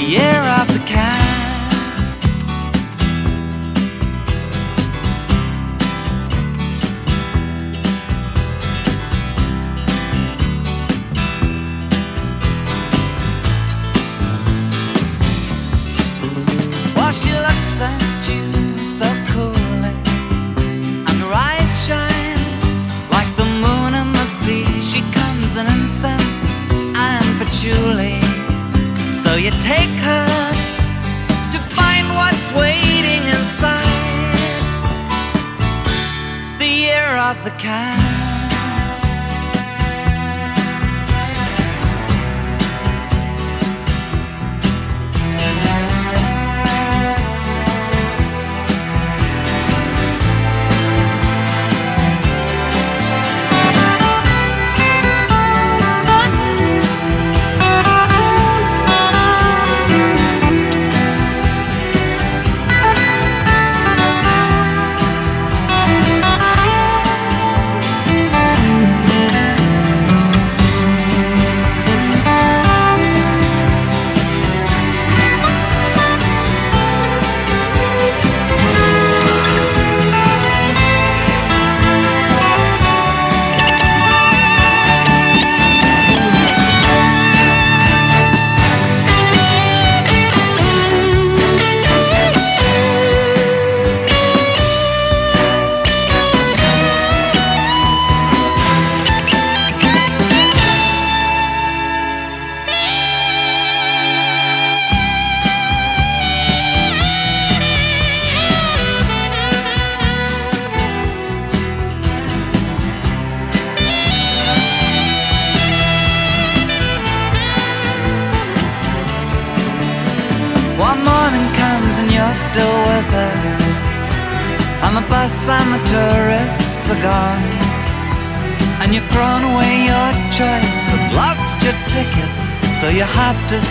the year of the cat. Of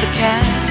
The cat.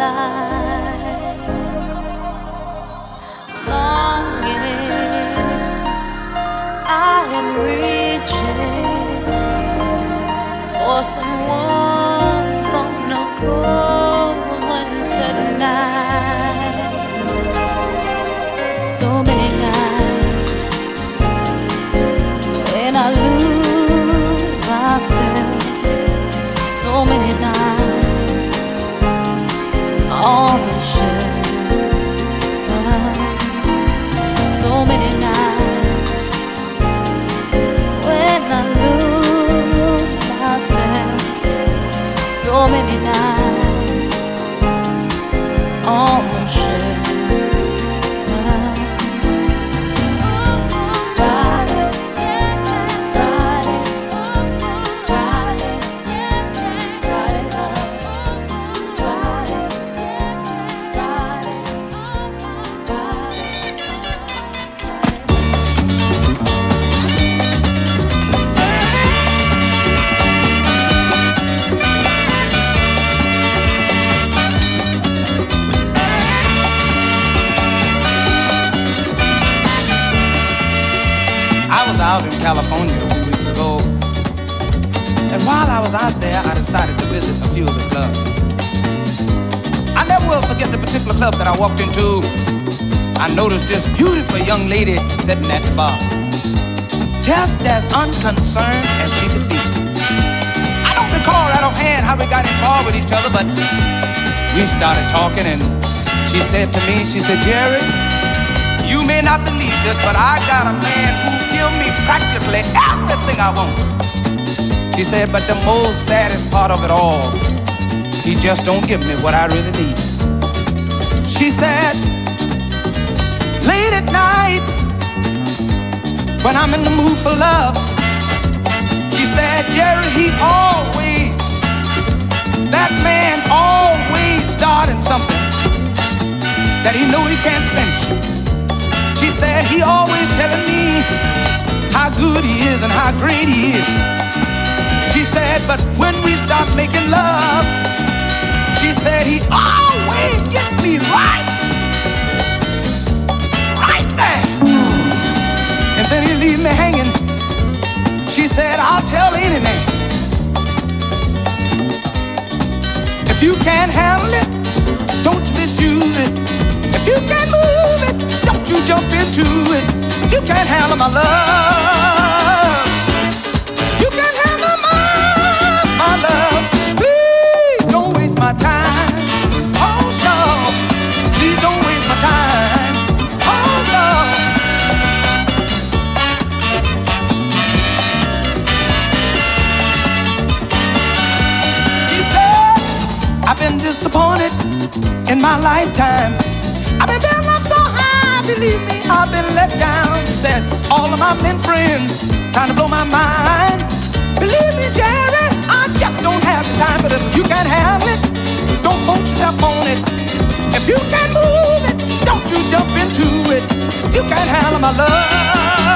Longing, I am reaching for some warmth on a cold winter night. So many nights when I lose myself. So many nights. California there, I decided to visit a few of the clubs. I never will forget the particular club that I walked into. I noticed this beautiful young lady sitting at the bar, just as unconcerned as she could be. I don't recall right offhand how we got involved with each other, but we started talking and she said to me, she said, Jerry, you may not believe this, but I got a man who give me practically everything I want. She said, but the most saddest part of it all, he just don't give me what I really need. She said, late at night, when I'm in the mood for love, she said, Jerry, he always, that man always starting something that he know he can't finish. She said he always telling me how good he is and how great he is. Said, but when we start making love, she said he always get me right, right there. And then he leave me hanging. She said, I'll tell any man. If you can't handle it, don't misuse it. If you can't move it, don't you jump into it. If You can't handle my love. Disappointed in my lifetime. I've been down up so high, believe me, I've been let down. She said, all of my men friends trying to blow my mind. Believe me, Jerry, I just don't have the time. But if you can't handle it, don't force yourself on it. If you can't move it, don't you jump into it. You can't handle my love.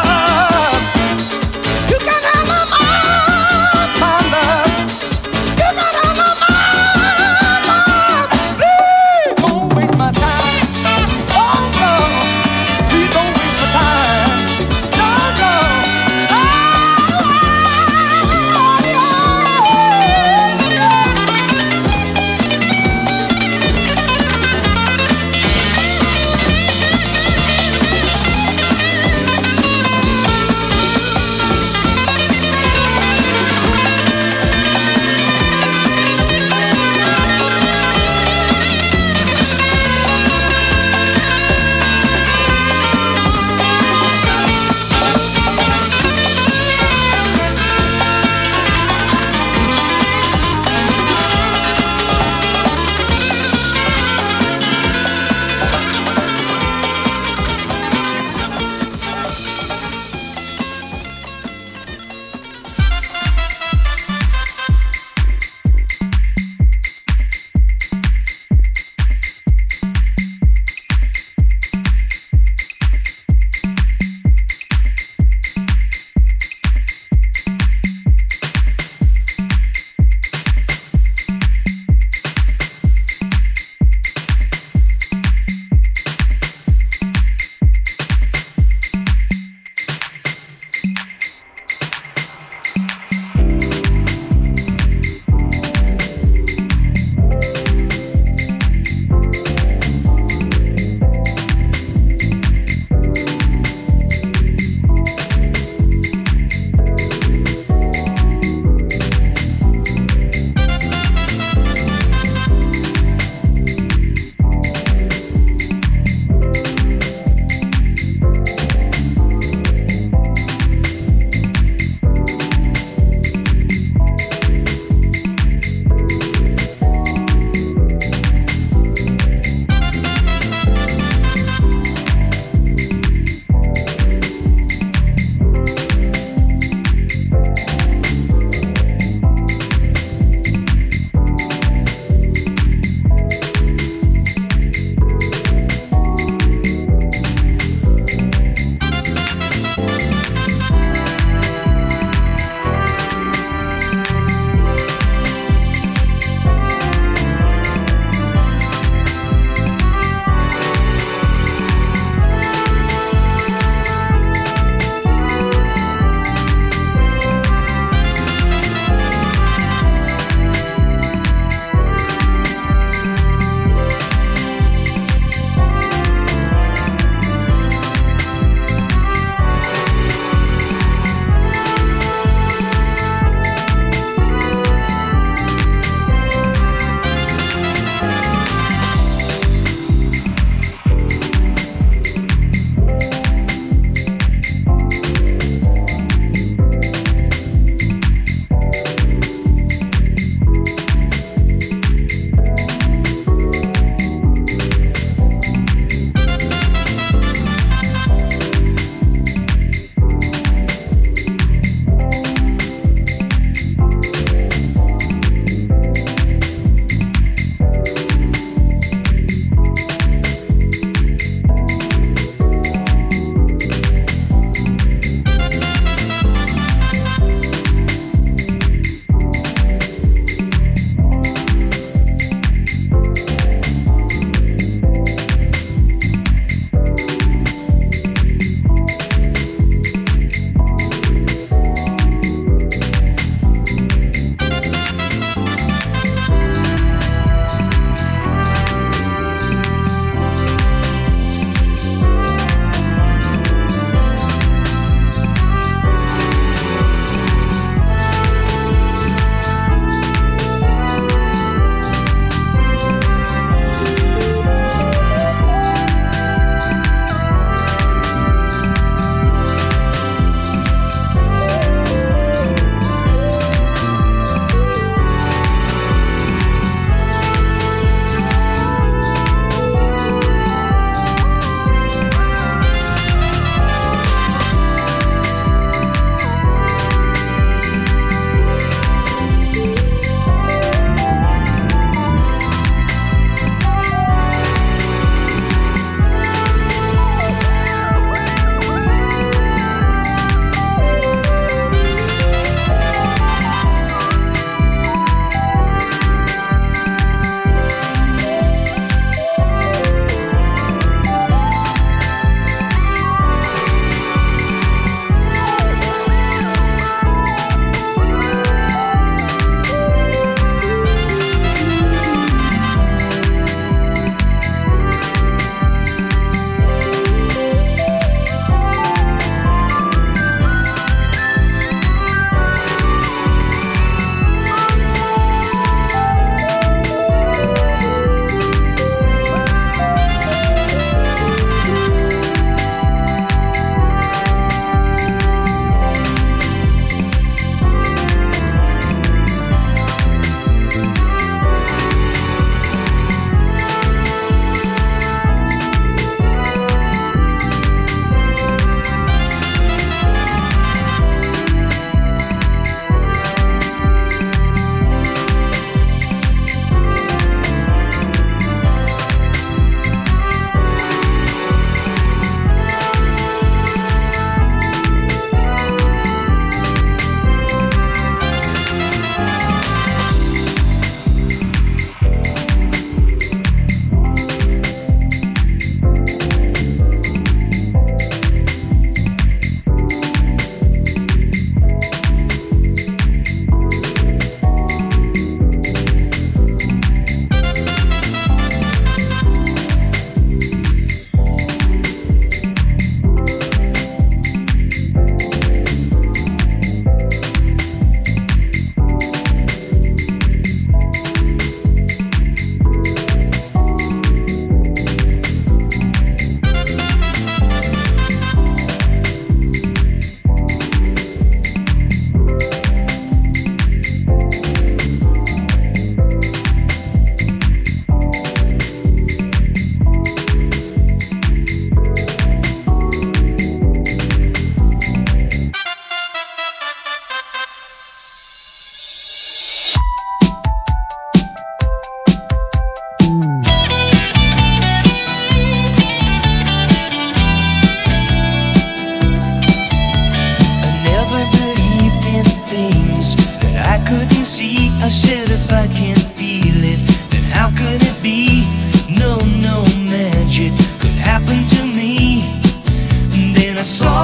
saw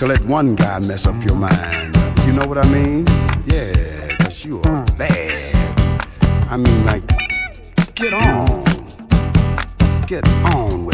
to let one guy mess up your mind. You know what I mean? Yeah, cause you are bad. I mean, like, get on. Get on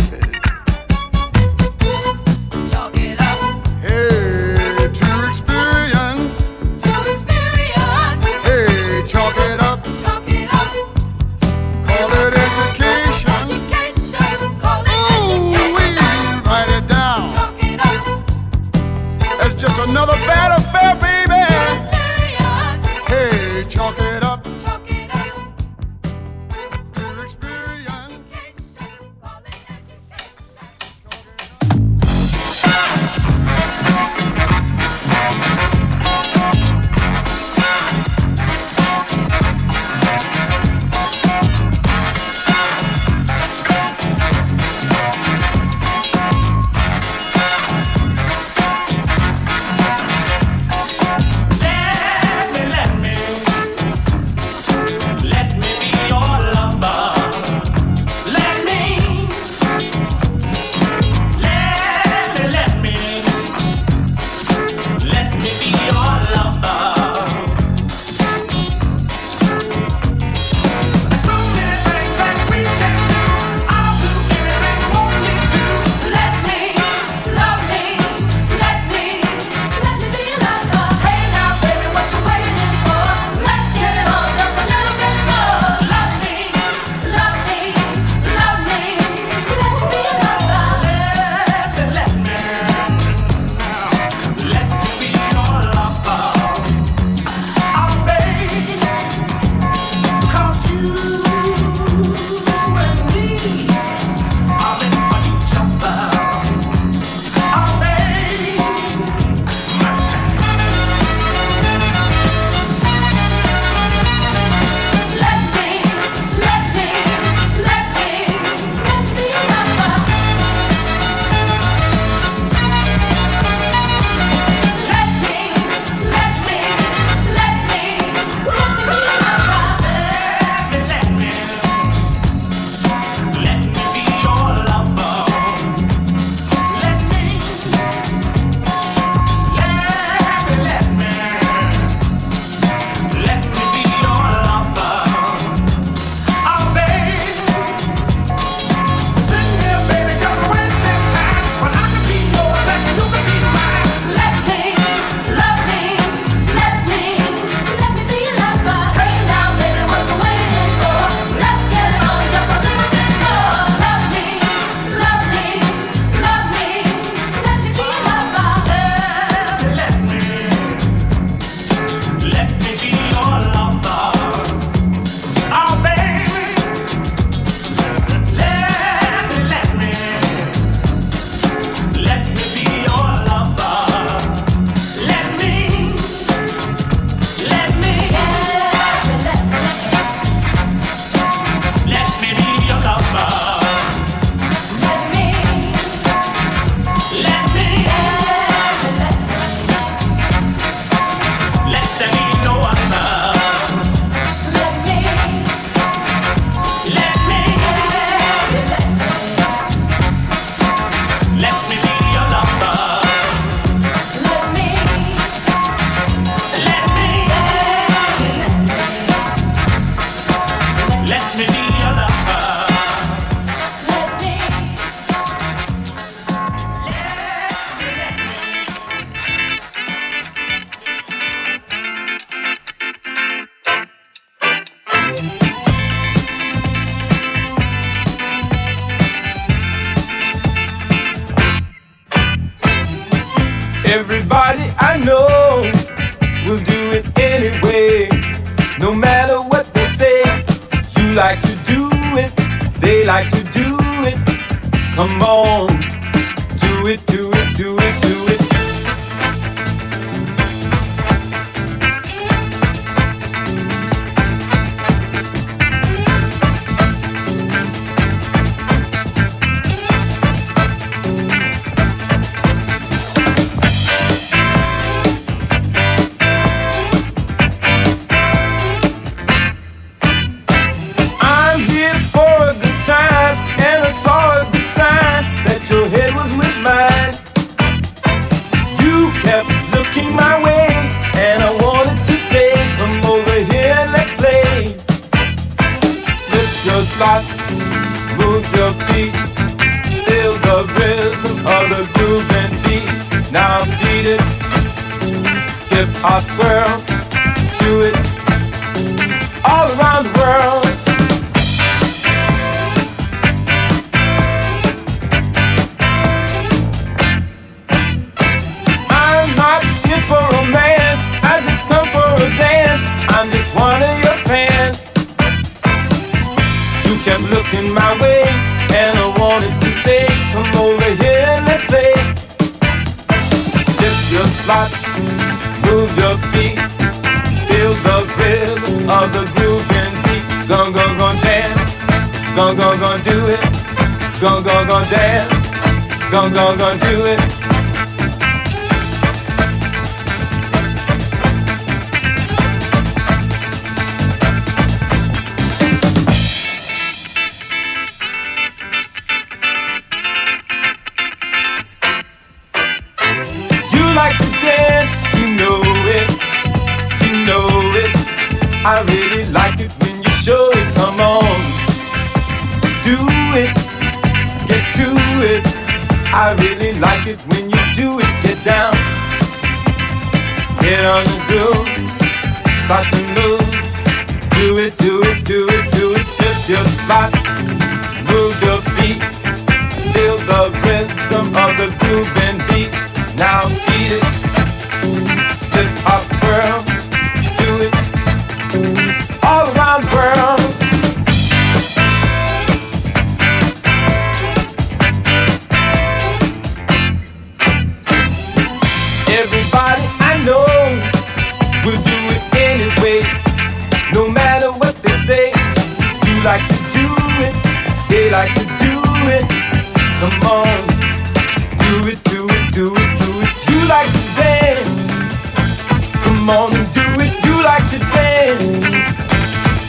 Come on and do it, you like to dance.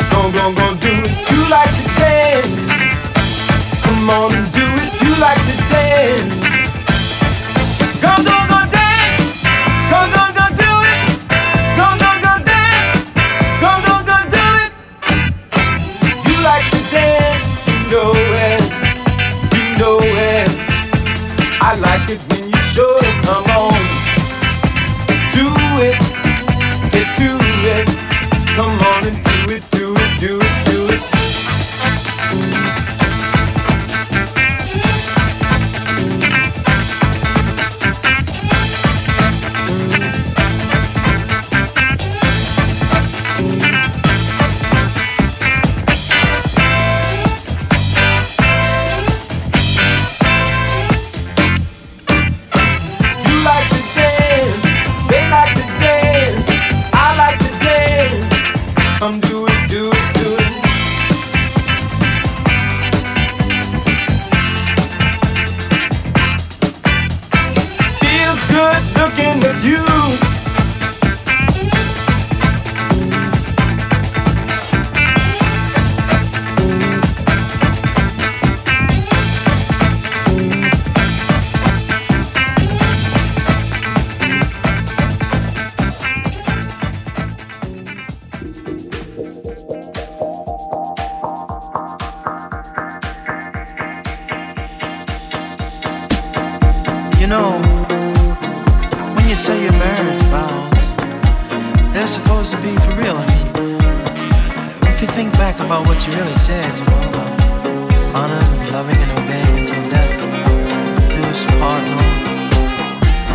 Go, go, go, do it, you like to dance. Come on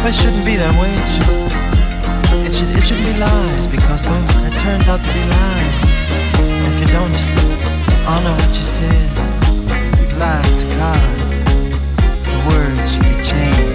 It shouldn't be that way. It, should, it, should, it shouldn't be lies because though it turns out to be lies. If you don't honor what you said, you lie to God. The words you change.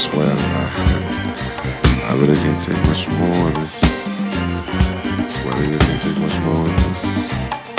swear, I, I really can't take much more of this. I swear, I can't take much more of this.